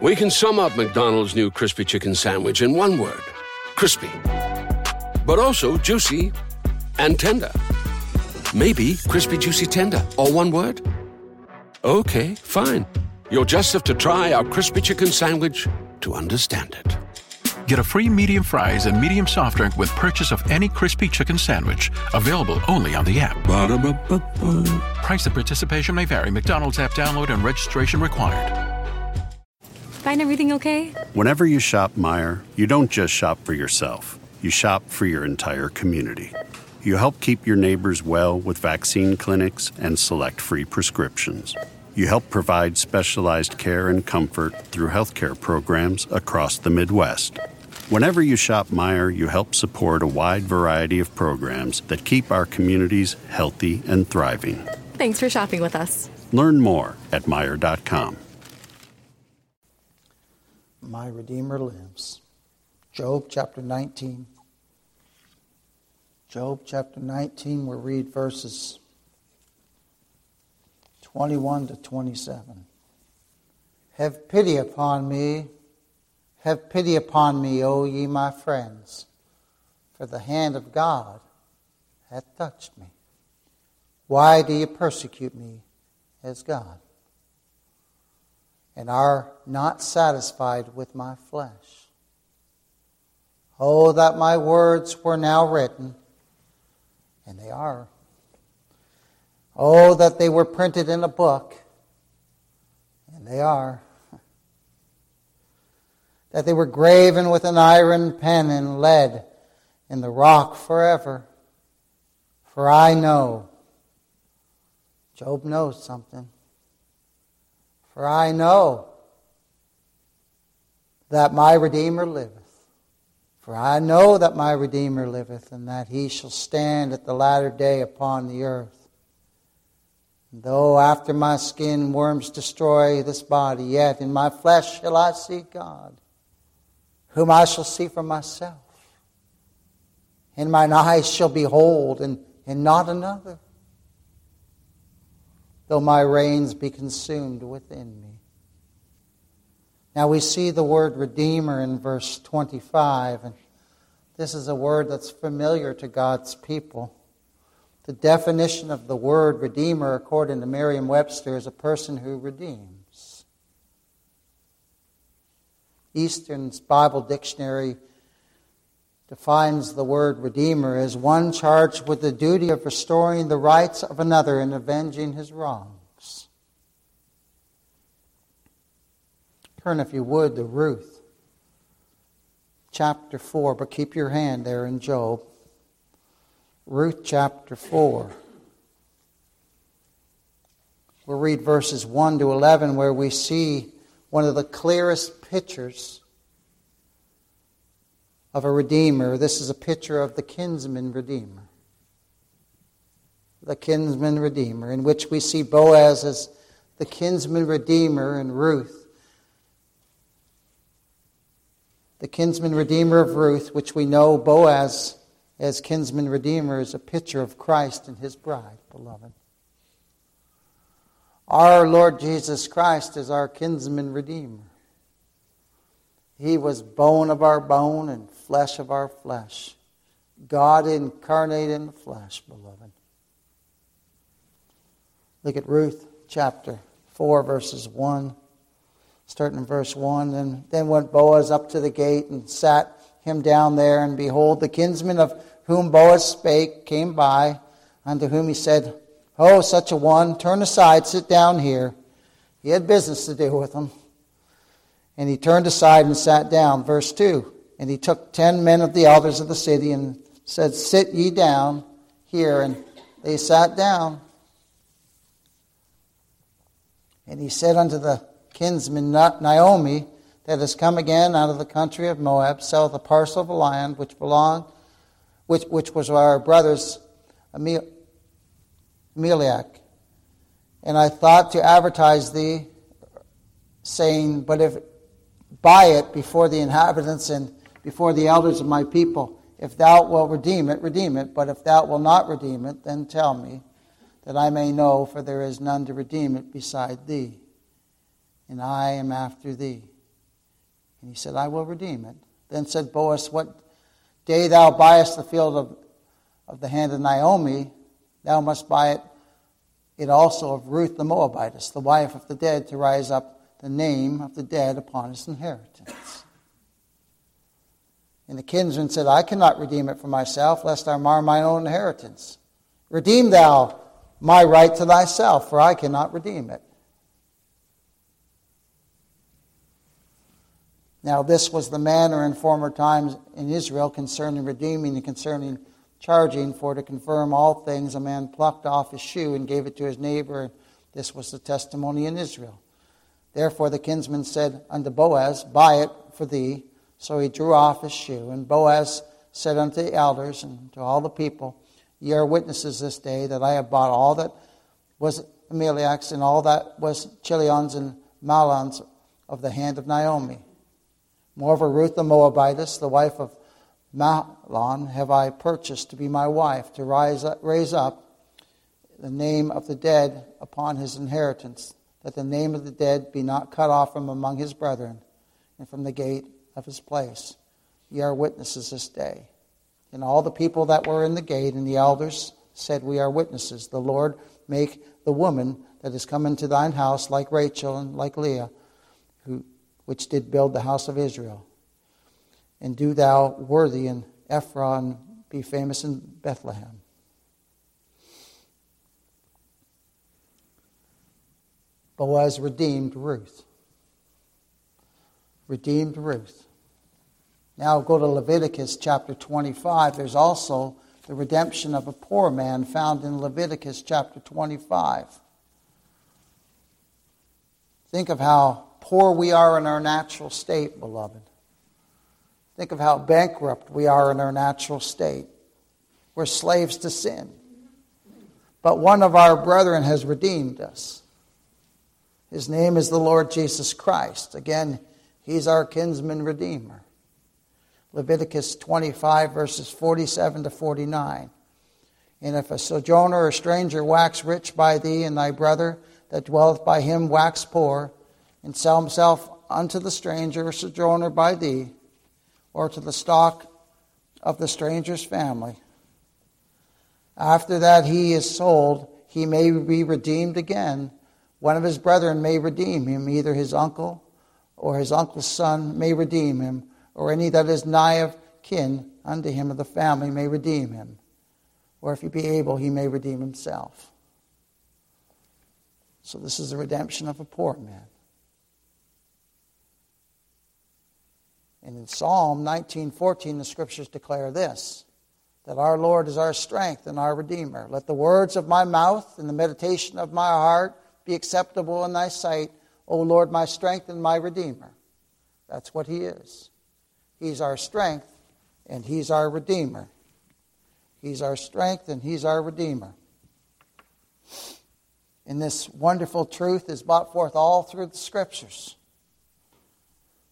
We can sum up McDonald's new crispy chicken sandwich in one word crispy. But also juicy and tender. Maybe crispy, juicy, tender, all one word? Okay, fine. You'll just have to try our crispy chicken sandwich to understand it. Get a free medium fries and medium soft drink with purchase of any crispy chicken sandwich. Available only on the app. Ba-da-ba-ba-ba. Price and participation may vary. McDonald's app download and registration required. Find everything okay? Whenever you shop Meijer, you don't just shop for yourself. You shop for your entire community. You help keep your neighbors well with vaccine clinics and select free prescriptions. You help provide specialized care and comfort through healthcare programs across the Midwest. Whenever you shop Meijer, you help support a wide variety of programs that keep our communities healthy and thriving. Thanks for shopping with us. Learn more at Meijer.com. My Redeemer lives. Job chapter 19. Job chapter 19, we'll read verses 21 to 27. Have pity upon me, have pity upon me, O ye my friends, for the hand of God hath touched me. Why do ye persecute me as God? And are not satisfied with my flesh. Oh, that my words were now written, and they are. Oh, that they were printed in a book, and they are. That they were graven with an iron pen and lead in the rock forever. For I know, Job knows something. For I know that my Redeemer liveth. For I know that my Redeemer liveth, and that he shall stand at the latter day upon the earth. Though after my skin worms destroy this body, yet in my flesh shall I see God, whom I shall see for myself. And mine eyes shall behold, and, and not another. Though my reins be consumed within me. Now we see the word Redeemer in verse 25, and this is a word that's familiar to God's people. The definition of the word redeemer, according to Merriam Webster, is a person who redeems. Easton's Bible Dictionary defines the word redeemer as one charged with the duty of restoring the rights of another and avenging his wrongs. Turn, if you would, to Ruth, chapter 4, but keep your hand there in Job. Ruth chapter 4. We'll read verses 1 to 11 where we see one of the clearest pictures of a redeemer. This is a picture of the kinsman redeemer. The kinsman redeemer, in which we see Boaz as the kinsman redeemer and Ruth. The kinsman redeemer of Ruth, which we know Boaz as kinsman redeemer is a picture of Christ and his bride, beloved. Our Lord Jesus Christ is our kinsman redeemer. He was bone of our bone and flesh of our flesh. God incarnate in the flesh, beloved. Look at Ruth chapter 4, verses 1. Starting in verse 1. And then went Boaz up to the gate and sat him down there, and behold, the kinsman of whom Boaz spake came by, unto whom he said, Oh, such a one, turn aside, sit down here. He had business to do with him. And he turned aside and sat down. Verse 2 And he took ten men of the elders of the city and said, Sit ye down here. And they sat down. And he said unto the kinsman Naomi, that has come again out of the country of Moab, selleth a parcel of land which belonged which, which was our brother's Elimelech. And I thought to advertise thee, saying, But if buy it before the inhabitants and before the elders of my people, if thou wilt redeem it, redeem it. But if thou wilt not redeem it, then tell me, that I may know, for there is none to redeem it beside thee, and I am after thee. And he said, I will redeem it. Then said Boaz, What day thou buyest the field of, of the hand of Naomi, thou must buy it, it also of Ruth the Moabitess, the wife of the dead, to rise up the name of the dead upon his inheritance. And the kinsman said, I cannot redeem it for myself, lest I mar mine own inheritance. Redeem thou my right to thyself, for I cannot redeem it. Now, this was the manner in former times in Israel concerning redeeming and concerning charging, for to confirm all things, a man plucked off his shoe and gave it to his neighbor. This was the testimony in Israel. Therefore the kinsman said unto Boaz, Buy it for thee. So he drew off his shoe. And Boaz said unto the elders and to all the people, Ye are witnesses this day that I have bought all that was Elimelech's and all that was Chilion's and Mahlon's of the hand of Naomi. Moreover, Ruth the Moabitess, the wife of Mahlon, have I purchased to be my wife, to rise up, raise up the name of the dead upon his inheritance, that the name of the dead be not cut off from among his brethren and from the gate of his place. Ye are witnesses this day. And all the people that were in the gate and the elders said, We are witnesses. The Lord make the woman that is come into thine house like Rachel and like Leah, who, which did build the house of Israel. And do thou worthy in Ephraim be famous in Bethlehem. Boaz redeemed Ruth. Redeemed Ruth. Now go to Leviticus chapter 25. There's also the redemption of a poor man found in Leviticus chapter 25. Think of how poor we are in our natural state, beloved. Think of how bankrupt we are in our natural state. We're slaves to sin. But one of our brethren has redeemed us. His name is the Lord Jesus Christ. Again, he's our kinsman redeemer. Leviticus 25, verses 47 to 49. And if a sojourner or stranger wax rich by thee, and thy brother that dwelleth by him wax poor, and sell himself unto the stranger or sojourner by thee, or to the stock of the stranger's family, after that he is sold, he may be redeemed again. One of his brethren may redeem him, either his uncle or his uncle's son may redeem him or any that is nigh of kin unto him of the family may redeem him. Or if he be able, he may redeem himself. So this is the redemption of a poor man. And in Psalm 19:14 the scriptures declare this that our Lord is our strength and our redeemer. Let the words of my mouth and the meditation of my heart be acceptable in thy sight, O Lord, my strength and my redeemer. That's what he is. He's our strength and He's our Redeemer. He's our strength and He's our Redeemer. And this wonderful truth is brought forth all through the Scriptures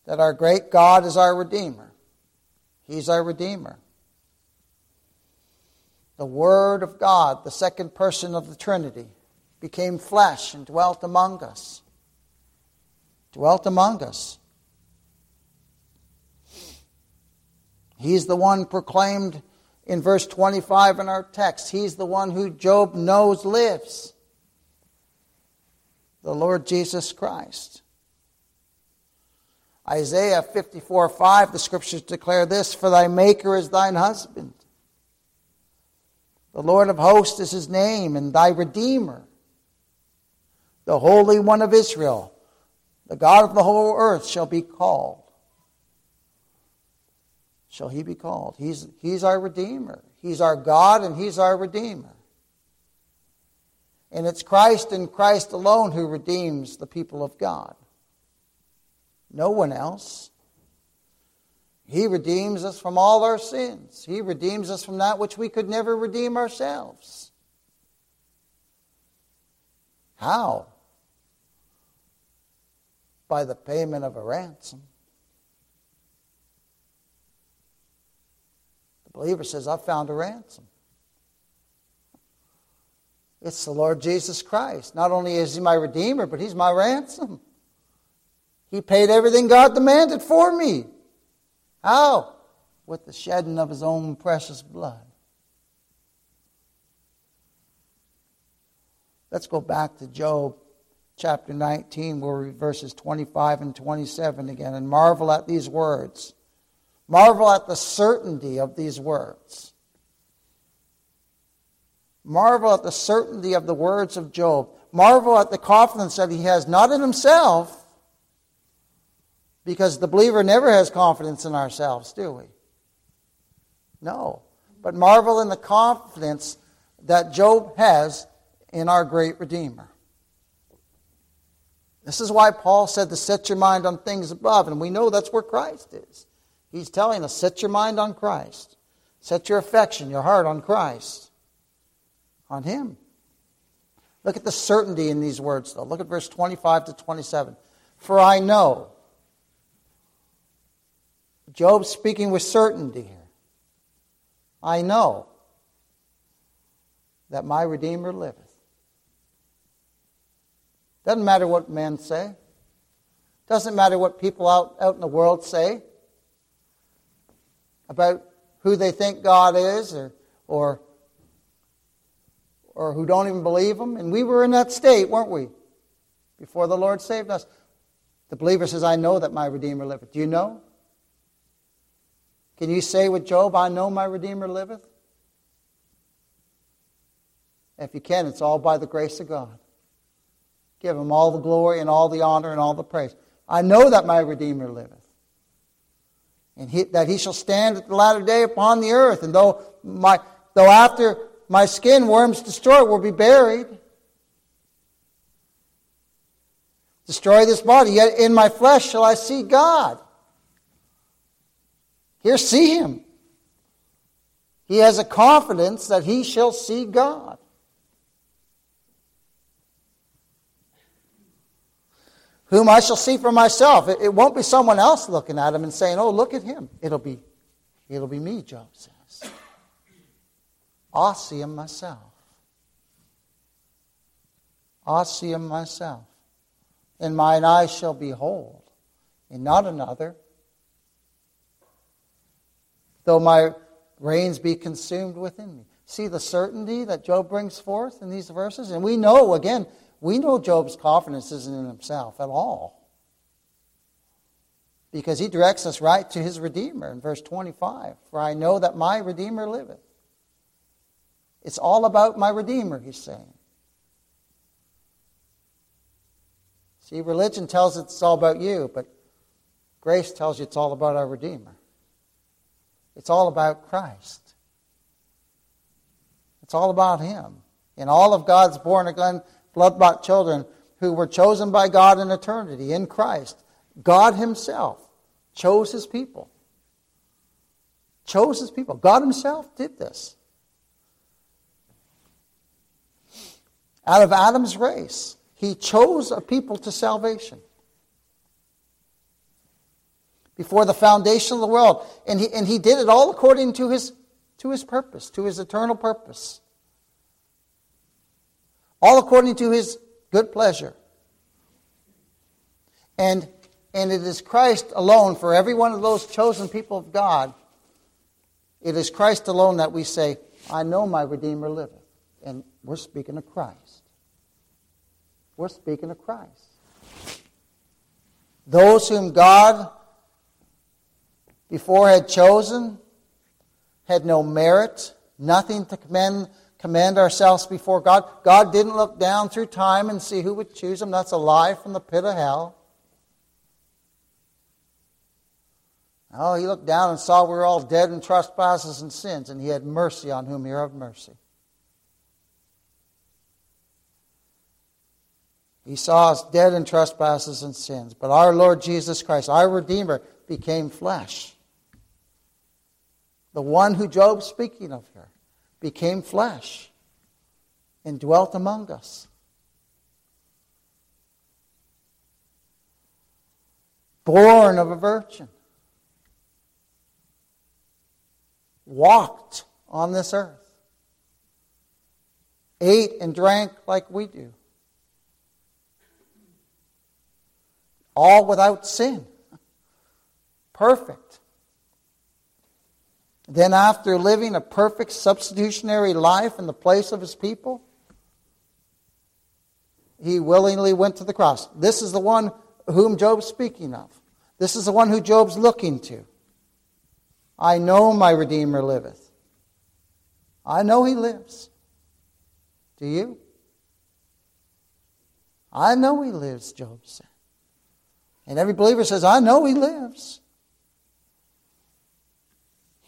that our great God is our Redeemer. He's our Redeemer. The Word of God, the second person of the Trinity, became flesh and dwelt among us. Dwelt among us. He's the one proclaimed in verse 25 in our text. He's the one who Job knows lives. The Lord Jesus Christ. Isaiah 54 5, the scriptures declare this For thy Maker is thine husband. The Lord of hosts is his name, and thy Redeemer, the Holy One of Israel, the God of the whole earth, shall be called shall he be called. He's, he's our Redeemer. He's our God and He's our Redeemer. And it's Christ and Christ alone who redeems the people of God. No one else. He redeems us from all our sins. He redeems us from that which we could never redeem ourselves. How? By the payment of a ransom. Believer says, I've found a ransom. It's the Lord Jesus Christ. Not only is He my Redeemer, but He's my ransom. He paid everything God demanded for me. How? With the shedding of his own precious blood. Let's go back to Job chapter 19, where we verses 25 and 27 again, and marvel at these words. Marvel at the certainty of these words. Marvel at the certainty of the words of Job. Marvel at the confidence that he has, not in himself, because the believer never has confidence in ourselves, do we? No. But marvel in the confidence that Job has in our great Redeemer. This is why Paul said to set your mind on things above, and we know that's where Christ is. He's telling us, set your mind on Christ. Set your affection, your heart on Christ, on Him. Look at the certainty in these words, though. Look at verse 25 to 27. For I know. Job speaking with certainty here. I know that my Redeemer liveth. Doesn't matter what men say. Doesn't matter what people out, out in the world say about who they think God is or, or, or who don't even believe Him. And we were in that state, weren't we? Before the Lord saved us. The believer says, I know that my Redeemer liveth. Do you know? Can you say with Job, I know my Redeemer liveth? If you can, it's all by the grace of God. Give him all the glory and all the honor and all the praise. I know that my Redeemer liveth. And he, that he shall stand at the latter day upon the earth. And though, my, though after my skin worms destroy will be buried, destroy this body, yet in my flesh shall I see God. Here, see him. He has a confidence that he shall see God. Whom I shall see for myself. It, it, won't be someone else looking at him and saying, Oh, look at him. It'll be, it'll be me, Job says. I'll see him myself. I'll see him myself. And mine eyes shall behold, and not another. Though my reins be consumed within me. See the certainty that Job brings forth in these verses? And we know, again, we know Job's confidence isn't in himself at all. Because he directs us right to his Redeemer in verse 25. For I know that my Redeemer liveth. It's all about my Redeemer, he's saying. See, religion tells us it's all about you, but grace tells you it's all about our Redeemer. It's all about Christ. It's all about Him. And all of God's born again blood bought children who were chosen by God in eternity in Christ. God Himself chose His people. Chose His people. God Himself did this. Out of Adam's race, He chose a people to salvation. Before the foundation of the world. And he, and he did it all according to his, to his purpose, to his eternal purpose all according to his good pleasure. And, and it is Christ alone, for every one of those chosen people of God, it is Christ alone that we say, I know my Redeemer liveth. And we're speaking of Christ. We're speaking of Christ. Those whom God before had chosen had no merit, nothing to commend commend ourselves before God. God didn't look down through time and see who would choose him. That's a lie from the pit of hell. Oh, he looked down and saw we were all dead in trespasses and sins, and he had mercy on whom he had mercy. He saw us dead in trespasses and sins, but our Lord Jesus Christ, our Redeemer, became flesh. The one who Job's speaking of here became flesh and dwelt among us. Born of a virgin, walked on this earth, ate and drank like we do. all without sin. Perfect. Then, after living a perfect substitutionary life in the place of his people, he willingly went to the cross. This is the one whom Job's speaking of. This is the one who Job's looking to. I know my Redeemer liveth. I know he lives. Do you? I know he lives, Job said. And every believer says, I know he lives.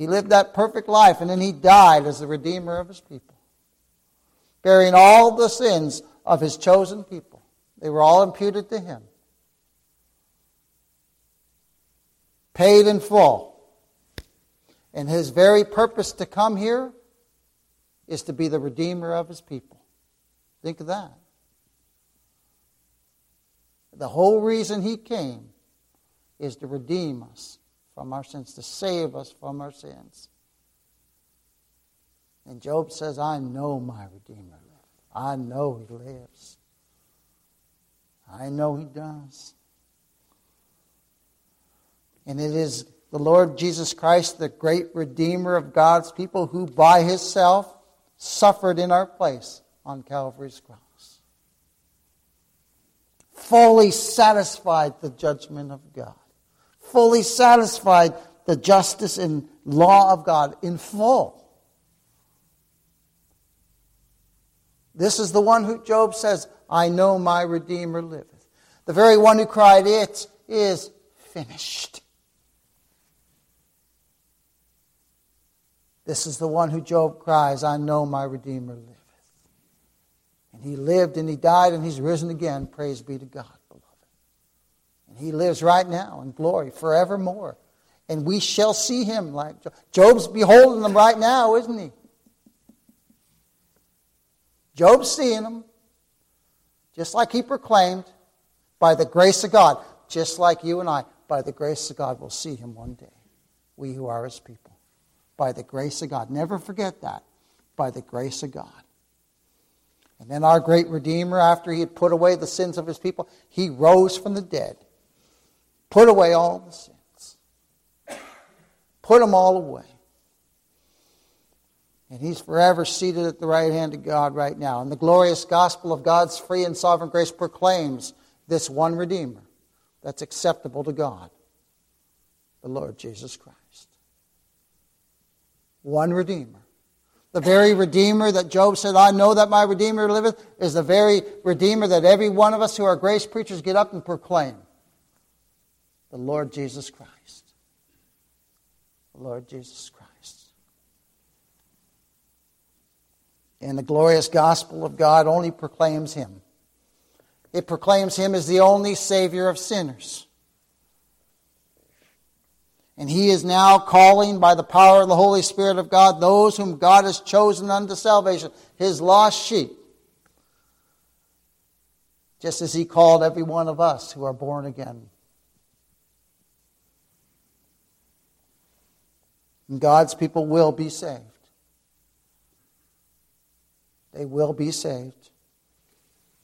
He lived that perfect life, and then he died as the Redeemer of his people, bearing all the sins of his chosen people. They were all imputed to him. Paid in full. And his very purpose to come here is to be the Redeemer of his people. Think of that. The whole reason he came is to redeem us from our sins, to save us from our sins. And Job says, I know my Redeemer lives. I know he lives. I know he does. And it is the Lord Jesus Christ, the great Redeemer of God's people, who by himself suffered in our place on Calvary's cross. Fully satisfied the judgment of God fully satisfied the justice and law of God in full. This is the one who Job says, I know my Redeemer liveth. The very one who cried, It is finished. This is the one who Job cries, I know my Redeemer liveth. And he lived and he died and he's risen again. Praise be to God. He lives right now in glory forevermore. And we shall see him like Job's beholding them right now, isn't he? Job's seeing them, just like he proclaimed, by the grace of God, just like you and I, by the grace of God, will see him one day. We who are his people. By the grace of God. Never forget that. By the grace of God. And then our great Redeemer, after he had put away the sins of his people, he rose from the dead Put away all the sins. Put them all away. And he's forever seated at the right hand of God right now. And the glorious gospel of God's free and sovereign grace proclaims this one Redeemer that's acceptable to God the Lord Jesus Christ. One Redeemer. The very Redeemer that Job said, I know that my Redeemer liveth, is the very Redeemer that every one of us who are grace preachers get up and proclaim the Lord Jesus Christ. The Lord Jesus Christ. And the glorious gospel of God only proclaims Him. It proclaims Him as the only Savior of sinners. And He is now calling by the power of the Holy Spirit of God those whom God has chosen unto salvation, His lost sheep. Just as He called every one of us who are born again And God's people will be saved. They will be saved.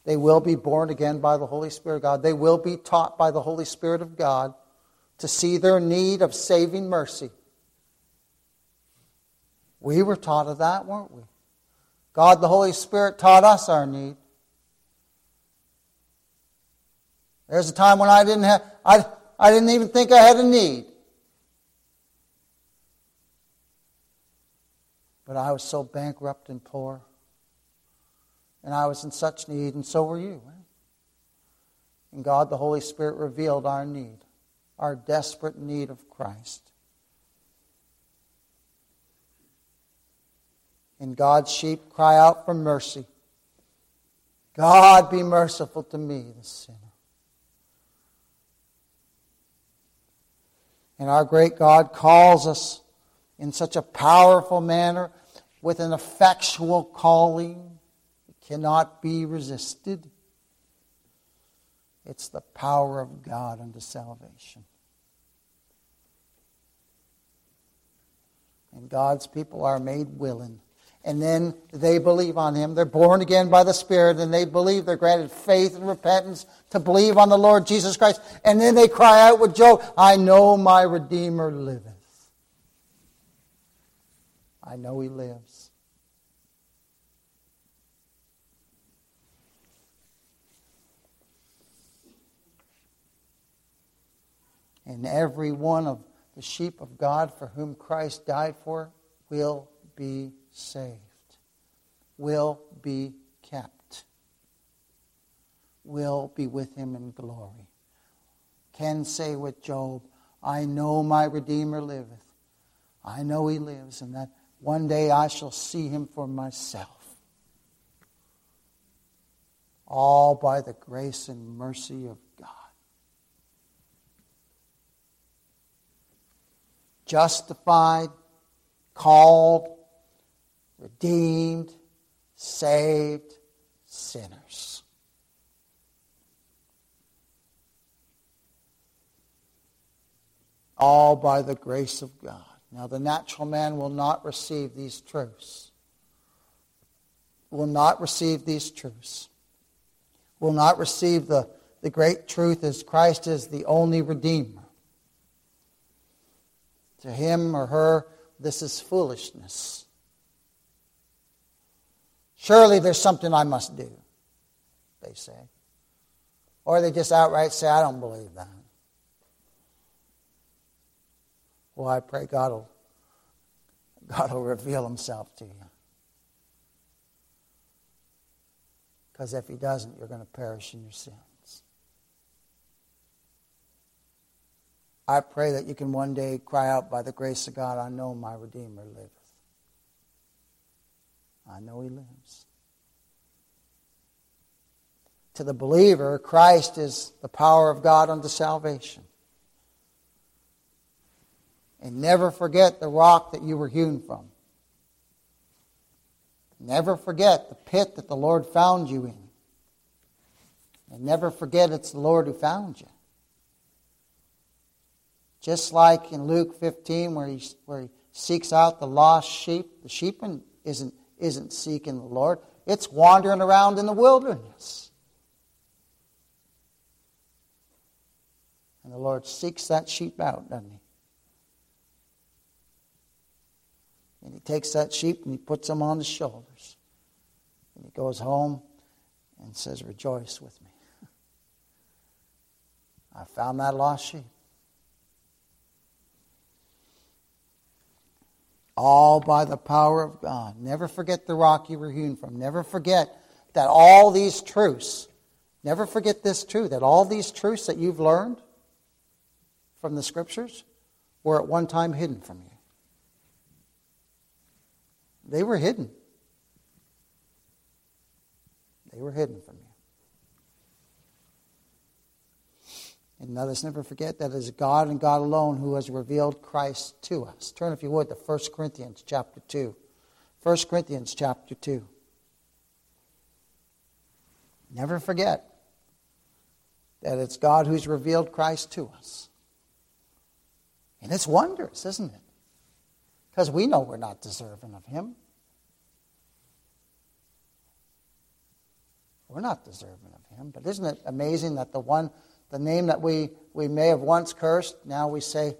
They will be born again by the Holy Spirit of God. They will be taught by the Holy Spirit of God to see their need of saving mercy. We were taught of that, weren't we? God, the Holy Spirit, taught us our need. There's a time when I didn't have, I, I didn't even think I had a need. But I was so bankrupt and poor. And I was in such need, and so were you. And God, the Holy Spirit, revealed our need, our desperate need of Christ. And God's sheep cry out for mercy. God, be merciful to me, the sinner. And our great God calls us in such a powerful manner with an effectual calling. It cannot be resisted. It's the power of God unto salvation. And God's people are made willing. and then they believe on him. They're born again by the Spirit, and they believe. They're granted faith and repentance to believe on the Lord Jesus Christ. And then they cry out with Job, I know my Redeemer liveth. I know he lives. And every one of the sheep of God for whom Christ died for will be saved, will be kept, will be with him in glory. Can say with Job, I know my Redeemer liveth. I know he lives, and that one day I shall see him for myself. All by the grace and mercy of God. Justified, called, redeemed, saved sinners. All by the grace of God. Now, the natural man will not receive these truths. Will not receive these truths. Will not receive the, the great truth as Christ is the only Redeemer. To him or her, this is foolishness. Surely there's something I must do, they say. Or they just outright say, I don't believe that. Well, I pray God will, God will reveal himself to you. Because if he doesn't, you're going to perish in your sins. I pray that you can one day cry out by the grace of God, I know my Redeemer liveth. I know he lives. To the believer, Christ is the power of God unto salvation. And never forget the rock that you were hewn from. Never forget the pit that the Lord found you in. And never forget it's the Lord who found you. Just like in Luke 15, where he, where he seeks out the lost sheep, the sheep isn't isn't seeking the Lord, it's wandering around in the wilderness. And the Lord seeks that sheep out, doesn't he? And he takes that sheep and he puts them on his shoulders. And he goes home and says, Rejoice with me. I found that lost sheep. all by the power of God. Never forget the rock you were hewn from. Never forget that all these truths, never forget this truth, that all these truths that you've learned from the scriptures were at one time hidden from you. They were hidden. They were hidden from you. And let us never forget that it is God and God alone who has revealed Christ to us. Turn, if you would, to 1 Corinthians chapter 2. 1 Corinthians chapter 2. Never forget that it's God who's revealed Christ to us. And it's wondrous, isn't it? Because we know we're not deserving of Him. We're not deserving of Him. But isn't it amazing that the one the name that we, we may have once cursed, now we say,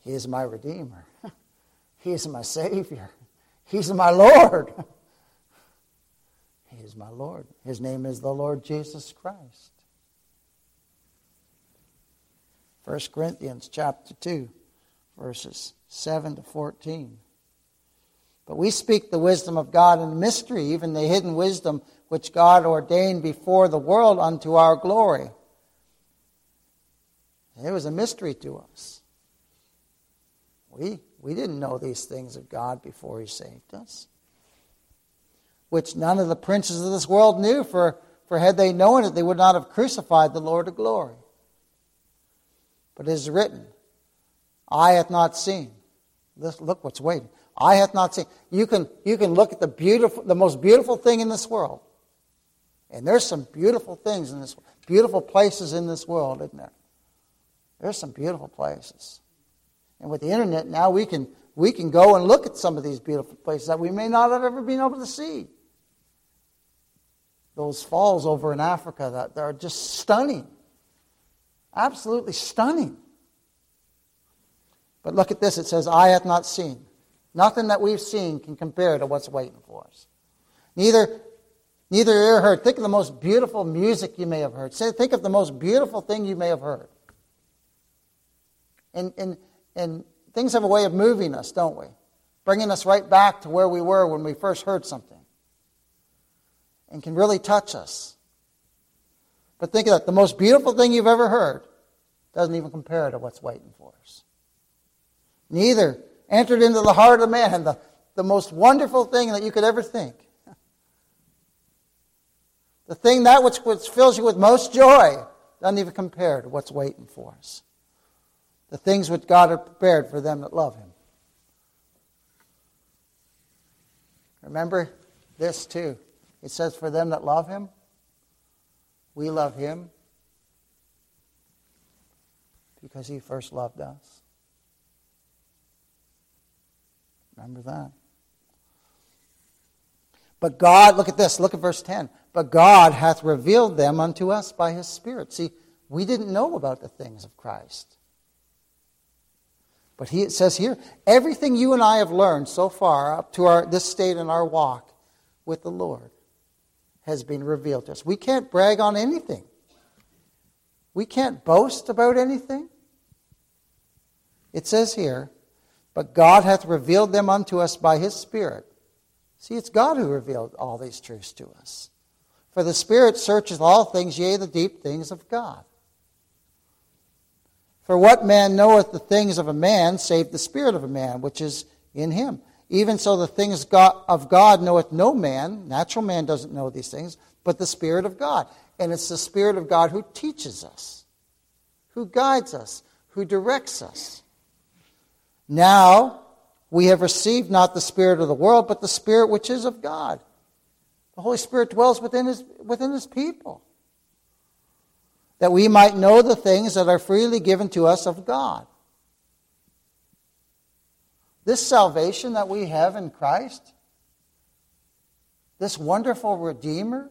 He is my Redeemer. he is my Savior. He's my Lord. he is my Lord. His name is the Lord Jesus Christ. 1 Corinthians chapter 2, verses 7 to 14. But we speak the wisdom of God in mystery, even the hidden wisdom which God ordained before the world unto our glory it was a mystery to us. We, we didn't know these things of God before He saved us, which none of the princes of this world knew, for, for had they known it, they would not have crucified the Lord of glory. But it is written, Eye hath not seen. Look what's waiting. Eye hath not seen. You can, you can look at the beautiful, the most beautiful thing in this world. And there's some beautiful things in this, beautiful places in this world, isn't there? There's some beautiful places. And with the internet now, we can, we can go and look at some of these beautiful places that we may not have ever been able to see. Those falls over in Africa that, that are just stunning. Absolutely stunning. But look at this it says, Eye hath not seen. Nothing that we've seen can compare to what's waiting for us. Neither, neither ear heard. Think of the most beautiful music you may have heard. Say, think of the most beautiful thing you may have heard. And, and, and things have a way of moving us, don't we? Bringing us right back to where we were when we first heard something. And can really touch us. But think of that. The most beautiful thing you've ever heard doesn't even compare to what's waiting for us. Neither entered into the heart of man the, the most wonderful thing that you could ever think. The thing that which, which fills you with most joy doesn't even compare to what's waiting for us the things which God had prepared for them that love Him. Remember this too. It says, For them that love Him, we love Him because He first loved us. Remember that. But God, look at this, look at verse 10. But God hath revealed them unto us by His Spirit. See, we didn't know about the things of Christ. But he, it says here, everything you and I have learned so far up to our, this state in our walk with the Lord has been revealed to us. We can't brag on anything. We can't boast about anything. It says here, but God hath revealed them unto us by his Spirit. See, it's God who revealed all these truths to us. For the Spirit searcheth all things, yea, the deep things of God. For what man knoweth the things of a man, save the spirit of a man, which is in him? Even so, the things of God knoweth no man. Natural man doesn't know these things, but the Spirit of God. And it's the Spirit of God who teaches us, who guides us, who directs us. Now, we have received not the Spirit of the world, but the Spirit which is of God. The Holy Spirit dwells within His, within his people that we might know the things that are freely given to us of God. This salvation that we have in Christ, this wonderful Redeemer,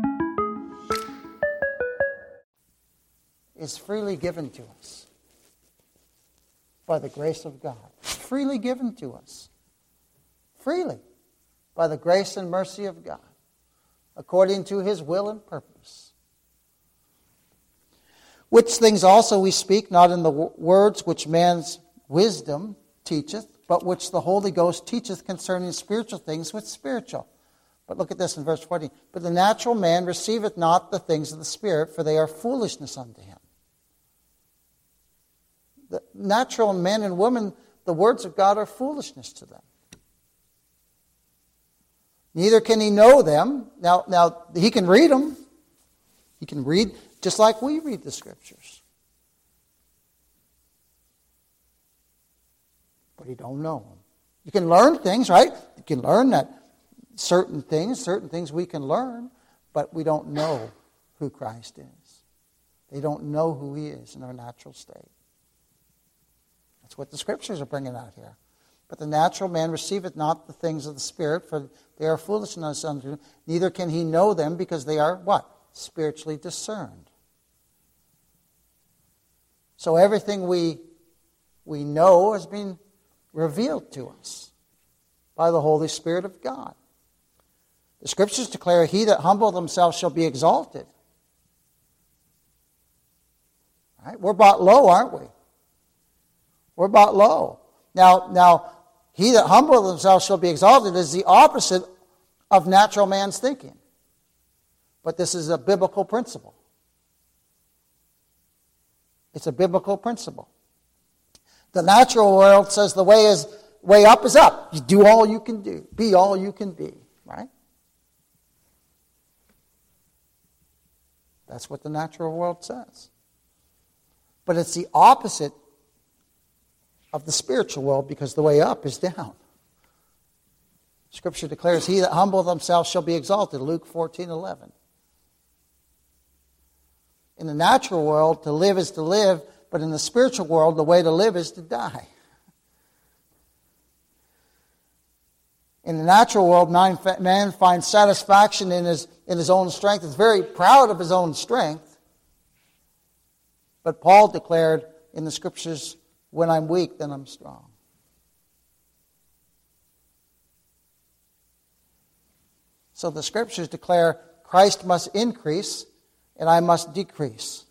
Is freely given to us by the grace of God. Freely given to us. Freely by the grace and mercy of God, according to his will and purpose. Which things also we speak, not in the words which man's wisdom teacheth, but which the Holy Ghost teacheth concerning spiritual things with spiritual. But look at this in verse 14. But the natural man receiveth not the things of the Spirit, for they are foolishness unto him. The natural men and women, the words of God are foolishness to them. Neither can he know them. Now, now he can read them. He can read just like we read the scriptures. But he don't know them. You can learn things, right? You can learn that certain things, certain things we can learn, but we don't know who Christ is. They don't know who He is in our natural state. That's what the scriptures are bringing out here. But the natural man receiveth not the things of the Spirit, for they are foolishness unto him. Neither can he know them, because they are what? Spiritually discerned. So everything we, we know has been revealed to us by the Holy Spirit of God. The scriptures declare, He that humbleth himself shall be exalted. Right? We're bought low, aren't we? We're low. Now, now, he that humbleth himself shall be exalted is the opposite of natural man's thinking. But this is a biblical principle. It's a biblical principle. The natural world says the way is way up is up. You do all you can do, be all you can be, right? That's what the natural world says. But it's the opposite of the spiritual world because the way up is down. Scripture declares, He that humbleth himself shall be exalted. Luke 14 11. In the natural world, to live is to live, but in the spiritual world, the way to live is to die. In the natural world, man, finds satisfaction in his, in his own strength, is very proud of his own strength. But Paul declared in the scriptures, when I'm weak, then I'm strong. So the scriptures declare Christ must increase and I must decrease.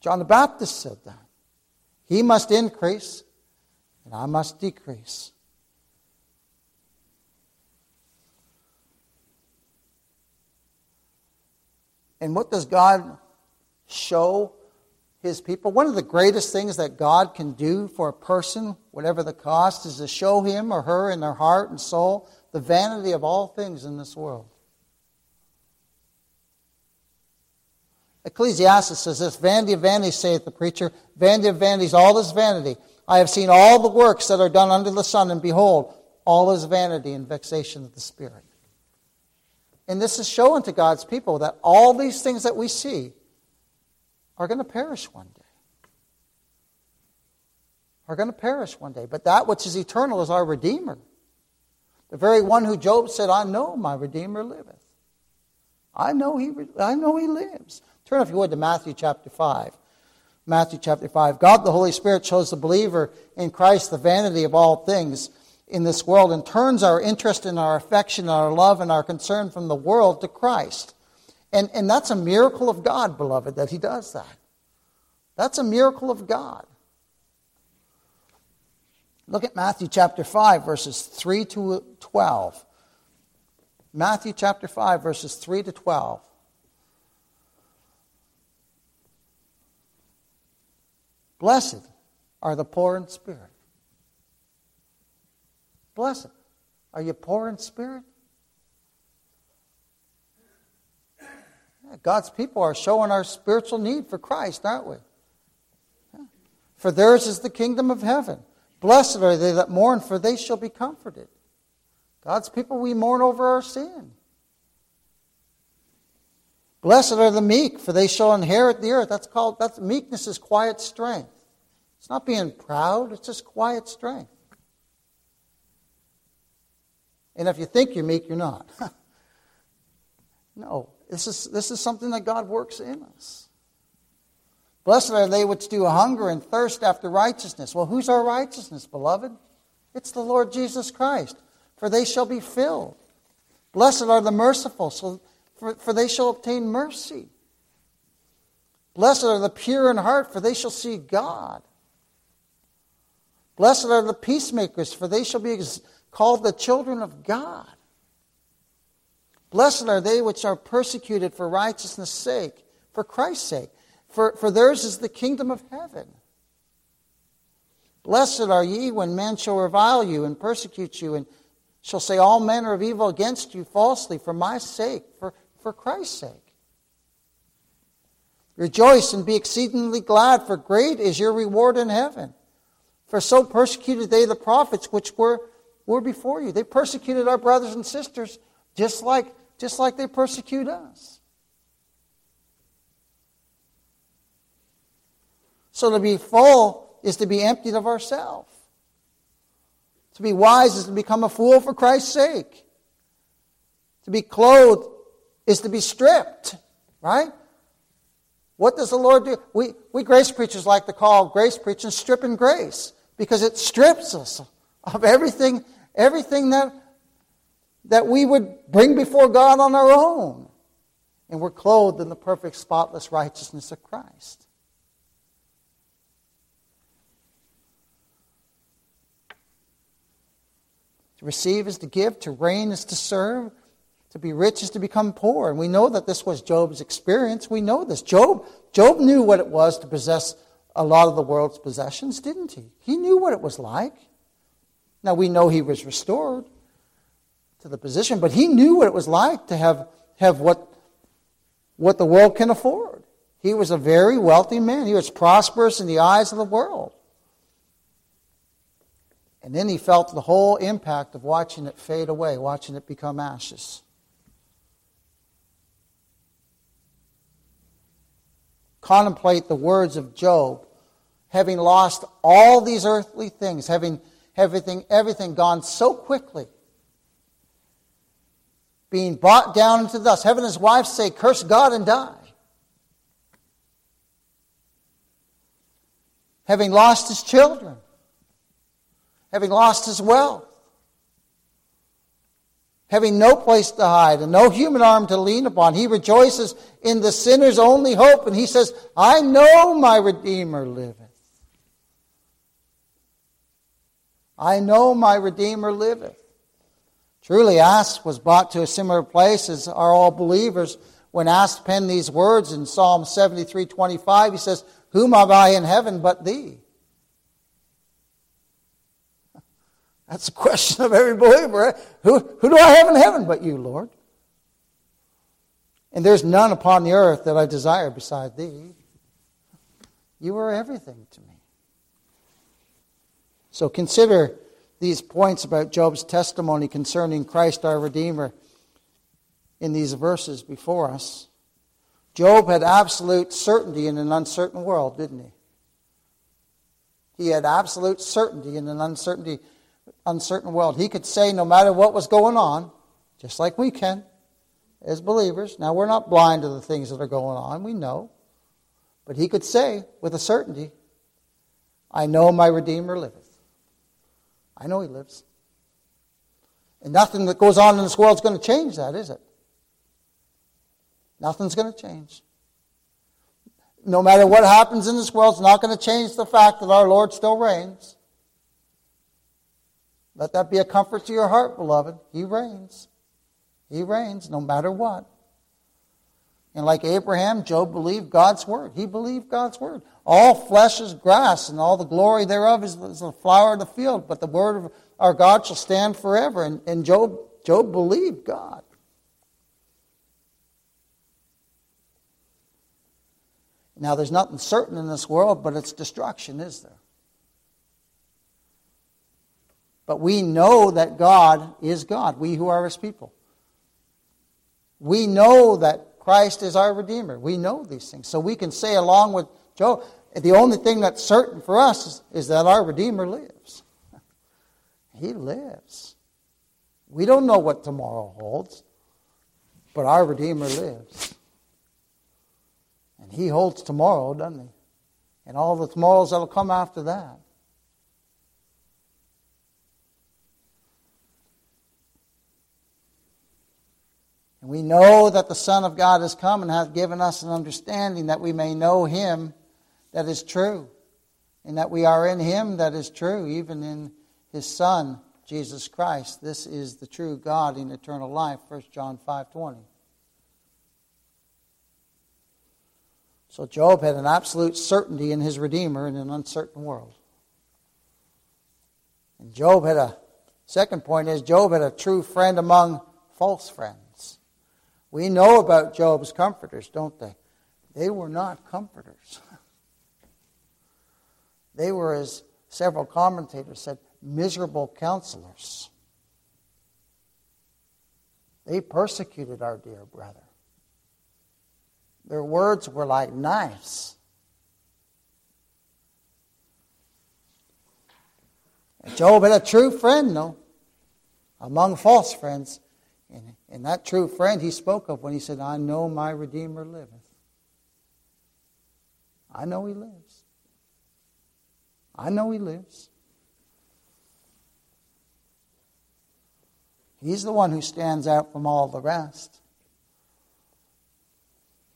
John the Baptist said that. He must increase and I must decrease. And what does God show his people? One of the greatest things that God can do for a person, whatever the cost, is to show him or her in their heart and soul the vanity of all things in this world. Ecclesiastes says this Vanity of vanities, saith the preacher, vanity of vanities, all is vanity. I have seen all the works that are done under the sun, and behold, all is vanity and vexation of the spirit. And this is showing to God's people that all these things that we see are going to perish one day. Are going to perish one day. But that which is eternal is our Redeemer. The very one who Job said, I know my Redeemer liveth. I know he, I know he lives. Turn, if you would, to Matthew chapter 5. Matthew chapter 5. God the Holy Spirit shows the believer in Christ the vanity of all things in this world and turns our interest and our affection and our love and our concern from the world to Christ. And, and that's a miracle of God, beloved, that He does that. That's a miracle of God. Look at Matthew chapter 5, verses 3 to 12. Matthew chapter 5, verses 3 to 12. Blessed are the poor in spirit. Blessed. Are you poor in spirit? God's people are showing our spiritual need for Christ, aren't we? For theirs is the kingdom of heaven. Blessed are they that mourn, for they shall be comforted. God's people, we mourn over our sin. Blessed are the meek, for they shall inherit the earth. That's called, that's, meekness is quiet strength. It's not being proud, it's just quiet strength. And if you think you're meek, you're not. no, this is, this is something that God works in us. Blessed are they which do hunger and thirst after righteousness. Well, who's our righteousness, beloved? It's the Lord Jesus Christ, for they shall be filled. Blessed are the merciful, so, for, for they shall obtain mercy. Blessed are the pure in heart, for they shall see God. Blessed are the peacemakers, for they shall be called the children of God. Blessed are they which are persecuted for righteousness' sake, for Christ's sake. For, for theirs is the kingdom of heaven. Blessed are ye when men shall revile you and persecute you, and shall say all manner of evil against you falsely for my sake, for, for Christ's sake. Rejoice and be exceedingly glad, for great is your reward in heaven. For so persecuted they the prophets which were, were before you. They persecuted our brothers and sisters just like, just like they persecute us. So to be full is to be emptied of ourselves. To be wise is to become a fool for Christ's sake. To be clothed is to be stripped, right? What does the Lord do? We, we grace preachers like to call grace preaching stripping grace because it strips us of everything, everything that, that we would bring before God on our own. And we're clothed in the perfect, spotless righteousness of Christ. To receive is to give, to reign is to serve, to be rich is to become poor. And we know that this was Job's experience. We know this. Job, Job knew what it was to possess a lot of the world's possessions, didn't he? He knew what it was like. Now we know he was restored to the position, but he knew what it was like to have, have what, what the world can afford. He was a very wealthy man. He was prosperous in the eyes of the world. And then he felt the whole impact of watching it fade away, watching it become ashes. Contemplate the words of Job, having lost all these earthly things, having everything, everything gone so quickly, being brought down into the dust, having his wife say, Curse God and die. Having lost his children, having lost his wealth, having no place to hide and no human arm to lean upon. He rejoices in the sinner's only hope, and he says, I know my Redeemer liveth. I know my Redeemer liveth. Truly, Asaph was brought to a similar place as are all believers. When Asaph penned these words in Psalm 73 25, he says, Whom have I in heaven but thee? That's the question of every believer. Who, who do I have in heaven but you, Lord? And there's none upon the earth that I desire beside thee. You are everything to me. So consider these points about Job's testimony concerning Christ our Redeemer in these verses before us. Job had absolute certainty in an uncertain world, didn't he? He had absolute certainty in an uncertainty uncertain world. He could say, no matter what was going on, just like we can as believers. Now, we're not blind to the things that are going on, we know. But he could say with a certainty, I know my Redeemer liveth. I know he lives. And nothing that goes on in this world is going to change that, is it? Nothing's going to change. No matter what happens in this world, it's not going to change the fact that our Lord still reigns. Let that be a comfort to your heart, beloved. He reigns. He reigns no matter what. And like Abraham, Job believed God's word. He believed God's word. All flesh is grass, and all the glory thereof is, the flower of the field. But the word of our God shall stand forever. And, and Job, Job believed God. Now, there's nothing certain in this world, but it's destruction, is there? But we know that God is God, we who are his people. We know that Christ is our Redeemer. We know these things. So we can say, along with Job, the only thing that's certain for us is, is that our Redeemer lives. He lives. We don't know what tomorrow holds, but our Redeemer lives. And He holds tomorrow, doesn't He? And all the tomorrows that'll come after that. And we know that the Son of God has come and hath given us an understanding that we may know Him that is true, and that we are in Him that is true, even in His Son, Jesus Christ. This is the true God in eternal life, 1 John 5.20. So Job had an absolute certainty in his Redeemer in an uncertain world. And Job had a second point is Job had a true friend among false friends. We know about Job's comforters, don't they? They were not comforters. They were, as several commentators said, miserable counselors. They persecuted our dear brother. Their words were like knives. Job had a true friend, though, among false friends. And, and that true friend he spoke of when he said, I know my Redeemer liveth. I know he lives. I know he lives. He's the one who stands out from all the rest.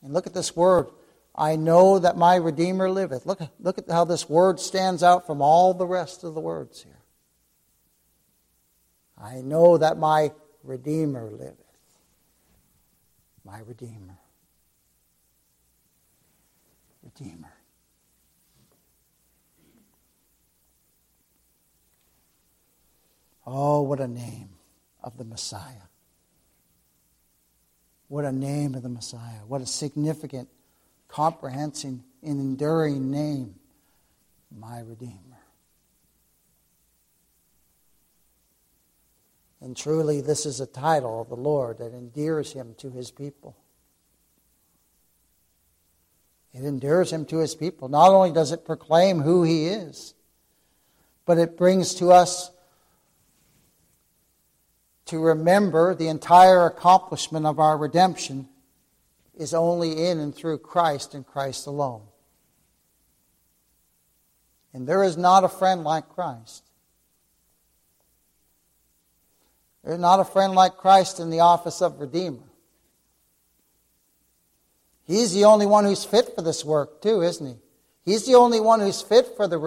And look at this word. I know that my Redeemer liveth. Look, look at how this word stands out from all the rest of the words here. I know that my Redeemer liveth. My Redeemer. Redeemer. Oh, what a name of the Messiah. What a name of the Messiah. What a significant, comprehensive, and enduring name. My Redeemer. And truly, this is a title of the Lord that endears him to his people. It endears him to his people. Not only does it proclaim who he is, but it brings to us to remember the entire accomplishment of our redemption is only in and through Christ and Christ alone. And there is not a friend like Christ. There's not a friend like Christ in the office of Redeemer. He's the only one who's fit for this work, too, isn't he? He's the only one who's fit for the,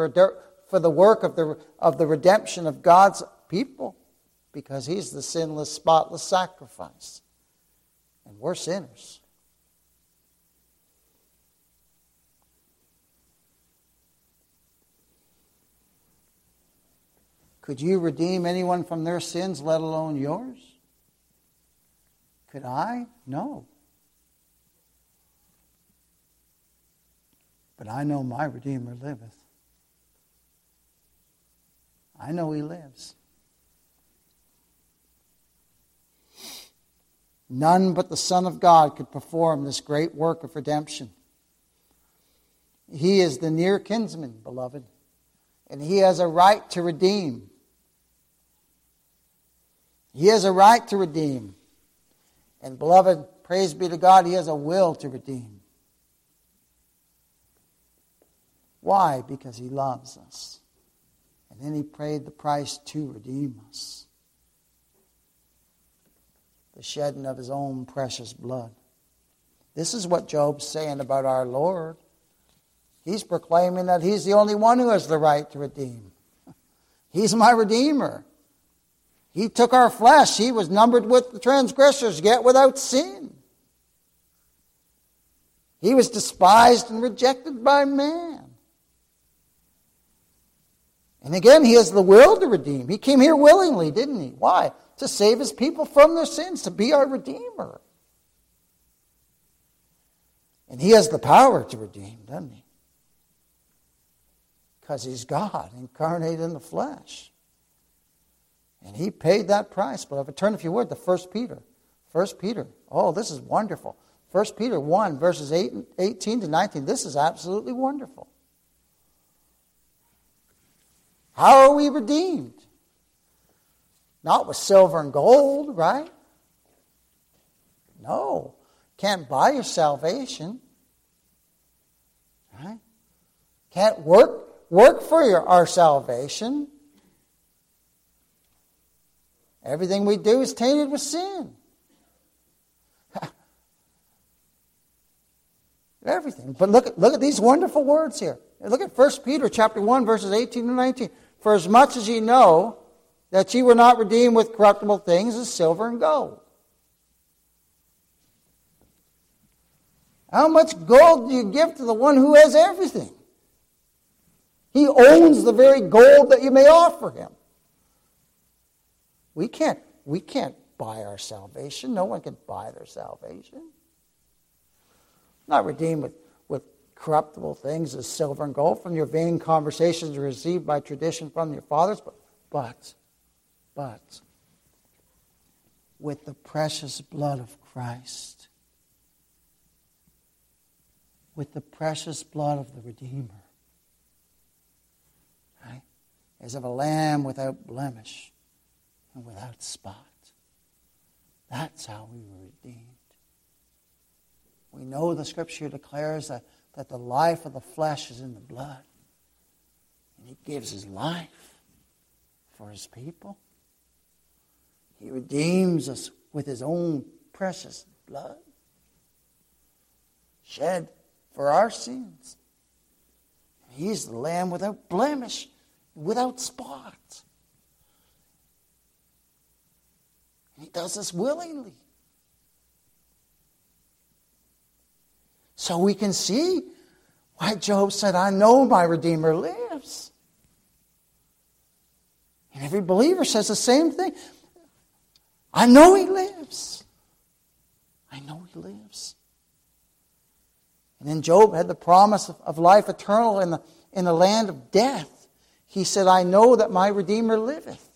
for the work of the, of the redemption of God's people because he's the sinless, spotless sacrifice. And we're sinners. Could you redeem anyone from their sins, let alone yours? Could I? No. But I know my Redeemer liveth. I know he lives. None but the Son of God could perform this great work of redemption. He is the near kinsman, beloved, and he has a right to redeem. He has a right to redeem. And, beloved, praise be to God, He has a will to redeem. Why? Because He loves us. And then He paid the price to redeem us the shedding of His own precious blood. This is what Job's saying about our Lord. He's proclaiming that He's the only one who has the right to redeem. He's my Redeemer. He took our flesh. He was numbered with the transgressors, yet without sin. He was despised and rejected by man. And again, he has the will to redeem. He came here willingly, didn't he? Why? To save his people from their sins, to be our Redeemer. And he has the power to redeem, doesn't he? Because he's God incarnate in the flesh. And he paid that price. Beloved, turn if you would to 1 Peter. 1 Peter. Oh, this is wonderful. 1 Peter 1, verses 8, 18 to 19. This is absolutely wonderful. How are we redeemed? Not with silver and gold, right? No. Can't buy your salvation. Right? Can't work work for your, our salvation. Everything we do is tainted with sin. Everything. But look at, look at these wonderful words here. Look at 1 Peter chapter 1, verses 18 and 19. For as much as ye know that ye were not redeemed with corruptible things as silver and gold. How much gold do you give to the one who has everything? He owns the very gold that you may offer him. We can't, we can't buy our salvation. No one can buy their salvation. Not redeemed with, with corruptible things as silver and gold from your vain conversations received by tradition from your fathers, but, but, but with the precious blood of Christ. With the precious blood of the Redeemer. Right? As of a lamb without blemish and without spot. That's how we were redeemed. We know the scripture declares that, that the life of the flesh is in the blood. And he gives his life for his people. He redeems us with his own precious blood, shed for our sins. He's the Lamb without blemish, without spot. And he does this willingly. So we can see why Job said, I know my Redeemer lives. And every believer says the same thing. I know he lives. I know he lives. And then Job had the promise of, of life eternal in the, in the land of death. He said, I know that my Redeemer liveth.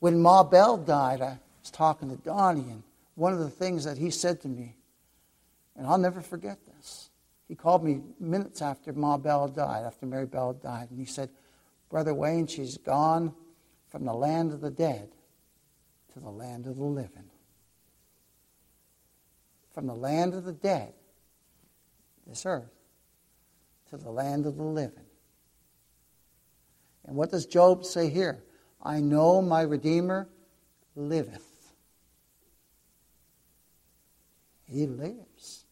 When Ma Bell died, I was talking to Donnie, and one of the things that he said to me, and I'll never forget this. He called me minutes after Ma Bell died, after Mary Bell died, and he said, Brother Wayne, she's gone from the land of the dead to the land of the living. From the land of the dead, this earth, to the land of the living. And what does Job say here? I know my Redeemer liveth. He lives.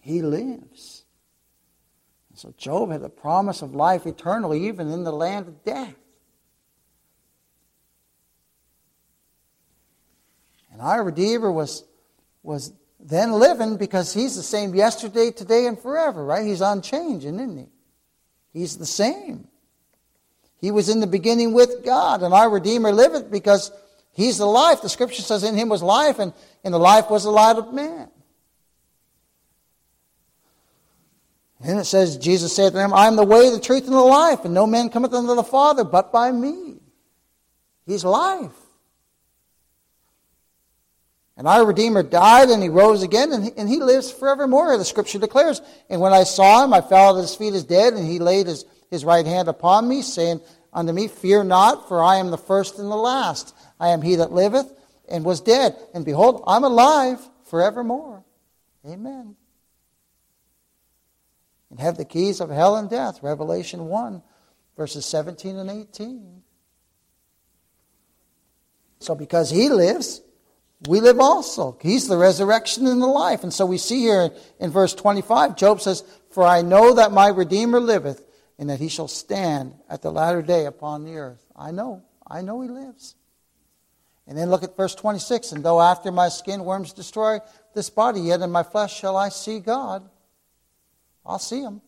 He lives. And so Job had the promise of life eternal even in the land of death. And our Redeemer was, was then living because he's the same yesterday, today, and forever, right? He's unchanging, isn't he? He's the same. He was in the beginning with God, and our Redeemer liveth because he's the life. The scripture says in him was life, and in the life was the light of man. And it says, Jesus said to them, I am the way, the truth, and the life, and no man cometh unto the Father but by me. He's life. And our Redeemer died and he rose again and he, and he lives forevermore, the scripture declares. And when I saw him, I fell at his feet as dead, and he laid his, his right hand upon me, saying unto me, Fear not, for I am the first and the last. I am he that liveth and was dead. And behold, I'm alive forevermore. Amen. And have the keys of hell and death. Revelation 1, verses 17 and 18. So because he lives, we live also. He's the resurrection and the life. And so we see here in verse 25, Job says, For I know that my Redeemer liveth, and that he shall stand at the latter day upon the earth. I know. I know he lives. And then look at verse 26 And though after my skin worms destroy this body, yet in my flesh shall I see God. I'll see him.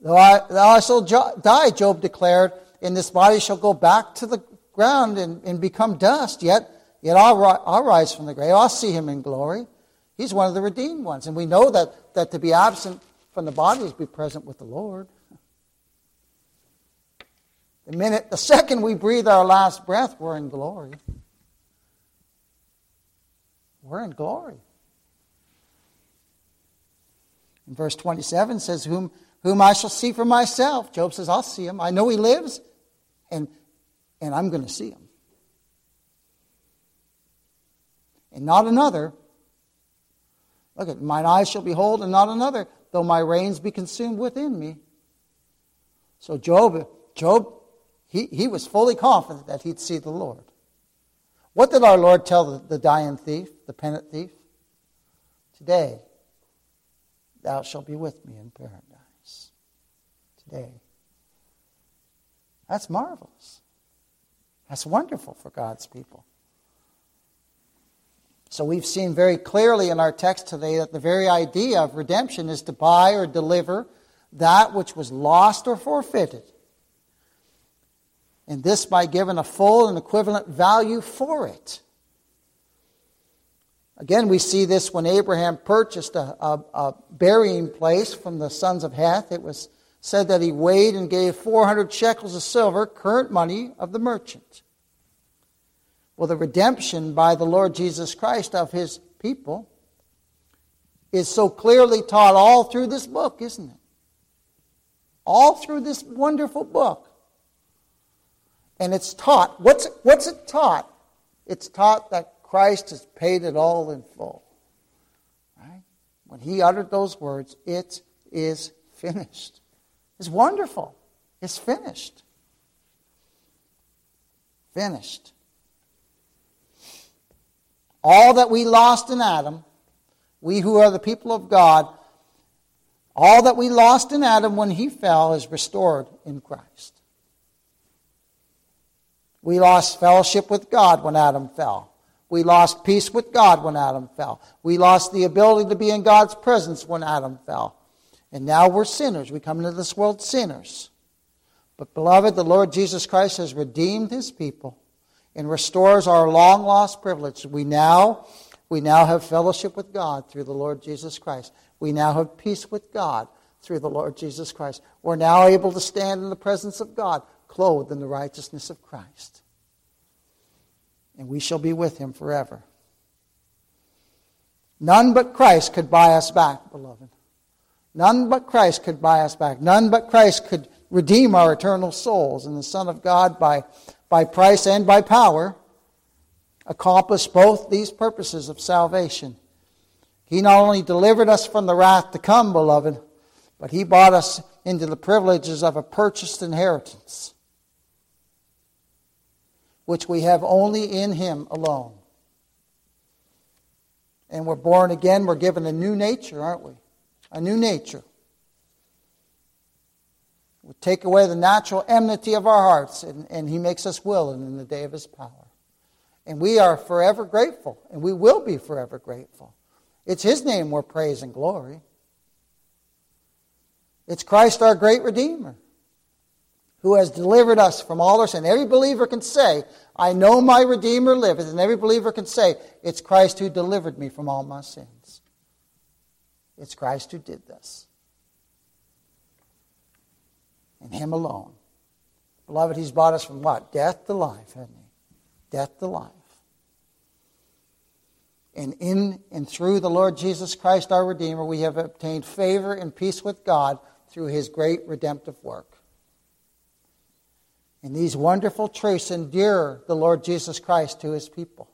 Though I, though I shall die, Job declared, and this body shall go back to the ground and, and become dust, yet Yet I'll, I'll rise from the grave. I'll see him in glory. He's one of the redeemed ones. And we know that, that to be absent from the body is to be present with the Lord. The minute, the second we breathe our last breath, we're in glory. We're in glory. And verse 27 says, Whom, whom I shall see for myself. Job says, I'll see him. I know he lives, and, and I'm going to see him. And not another. Look at mine eyes shall behold and not another, though my reins be consumed within me. So Job, Job, he, he was fully confident that he'd see the Lord. What did our Lord tell the, the dying thief, the penitent thief? Today, thou shalt be with me in paradise. Today. That's marvelous. That's wonderful for God's people. So we've seen very clearly in our text today that the very idea of redemption is to buy or deliver that which was lost or forfeited. And this by giving a full and equivalent value for it. Again, we see this when Abraham purchased a, a, a, burying place from the sons of Heth. It was said that he weighed and gave 400 shekels of silver, current money of the merchant. Well, the redemption by the Lord Jesus Christ of his people is so clearly taught all through this book, isn't it? All through this wonderful book. And it's taught. What's, what's it taught? It's taught that Christ has paid it all in full. Right? When he uttered those words, it is finished. It's wonderful. It's finished. Finished. All that we lost in Adam, we who are the people of God, all that we lost in Adam when he fell is restored in Christ. We lost fellowship with God when Adam fell. We lost peace with God when Adam fell. We lost the ability to be in God's presence when Adam fell. And now we're sinners. We come into this world sinners. But, beloved, the Lord Jesus Christ has redeemed his people and restores our long lost privilege. We now, we now have fellowship with God through the Lord Jesus Christ. We now have peace with God through the Lord Jesus Christ. We're now able to stand in the presence of God, clothed in the righteousness of Christ. And we shall be with him forever. None but Christ could buy us back, beloved. None but Christ could buy us back. None but Christ could redeem our eternal souls. And the Son of God, by, by price and by power, accomplished both these purposes of salvation. He not only delivered us from the wrath to come, beloved, but He brought us into the privileges of a purchased inheritance, which we have only in Him alone. And we're born again, we're given a new nature, aren't we? A new nature. Take away the natural enmity of our hearts, and, and He makes us willing in the day of His power. And we are forever grateful, and we will be forever grateful. It's His name we're praising and glory. It's Christ our great Redeemer who has delivered us from all our sin. Every believer can say, I know my Redeemer liveth. And every believer can say, It's Christ who delivered me from all my sins. It's Christ who did this. And Him alone. Beloved, He's brought us from what? Death to life, hasn't He? Death to life. And in and through the Lord Jesus Christ, our Redeemer, we have obtained favor and peace with God through His great redemptive work. And these wonderful truths endear the Lord Jesus Christ to His people.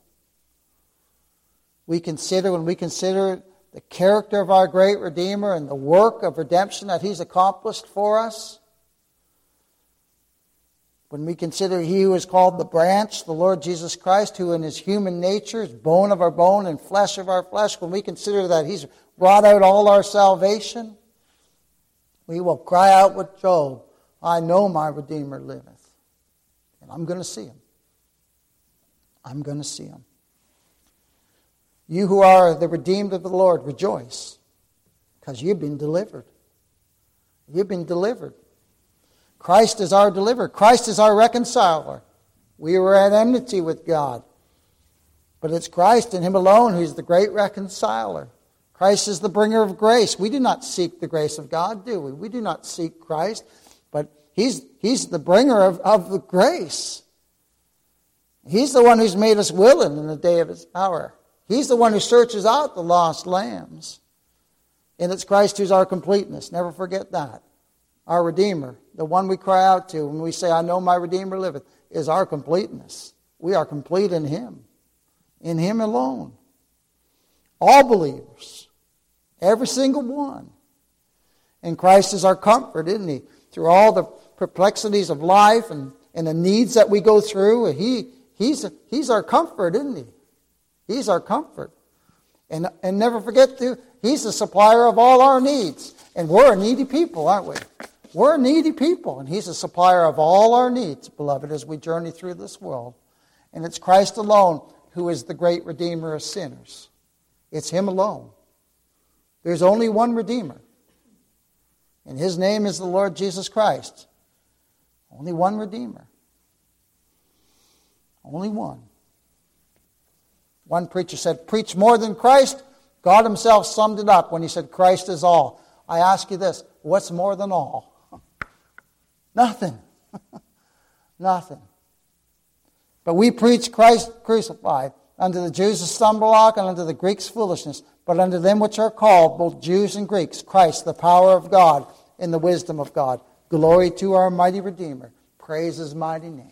We consider, when we consider the character of our great Redeemer and the work of redemption that He's accomplished for us, when we consider he who is called the branch, the Lord Jesus Christ, who in his human nature is bone of our bone and flesh of our flesh, when we consider that he's wrought out all our salvation, we will cry out with Job, I know my Redeemer liveth. And I'm going to see him. I'm going to see him. You who are the redeemed of the Lord, rejoice, because you've been delivered. You've been delivered. Christ is our deliverer. Christ is our reconciler. We were at enmity with God. But it's Christ and Him alone who's the great reconciler. Christ is the bringer of grace. We do not seek the grace of God, do we? We do not seek Christ, but He's, he's the bringer of, of the grace. He's the one who's made us willing in the day of His power. He's the one who searches out the lost lambs. And it's Christ who's our completeness. Never forget that. Our Redeemer the one we cry out to when we say, I know my Redeemer liveth, is our completeness. We are complete in Him, in Him alone. All believers, every single one. And Christ is our comfort, isn't He? Through all the perplexities of life and, and the needs that we go through, he, he's, he's our comfort, isn't He? He's our comfort. And, and never forget, to, He's the supplier of all our needs. And we're a needy people, aren't we? We're needy people, and He's a supplier of all our needs, beloved, as we journey through this world. And it's Christ alone who is the great Redeemer of sinners. It's Him alone. There's only one Redeemer, and His name is the Lord Jesus Christ. Only one Redeemer. Only one. One preacher said, Preach more than Christ. God Himself summed it up when He said, Christ is all. I ask you this what's more than all? Nothing. Nothing. But we preach Christ crucified, unto the Jews a stumbling block, and unto the Greeks foolishness. But unto them which are called, both Jews and Greeks, Christ, the power of God, in the wisdom of God. Glory to our mighty Redeemer. Praise his mighty name.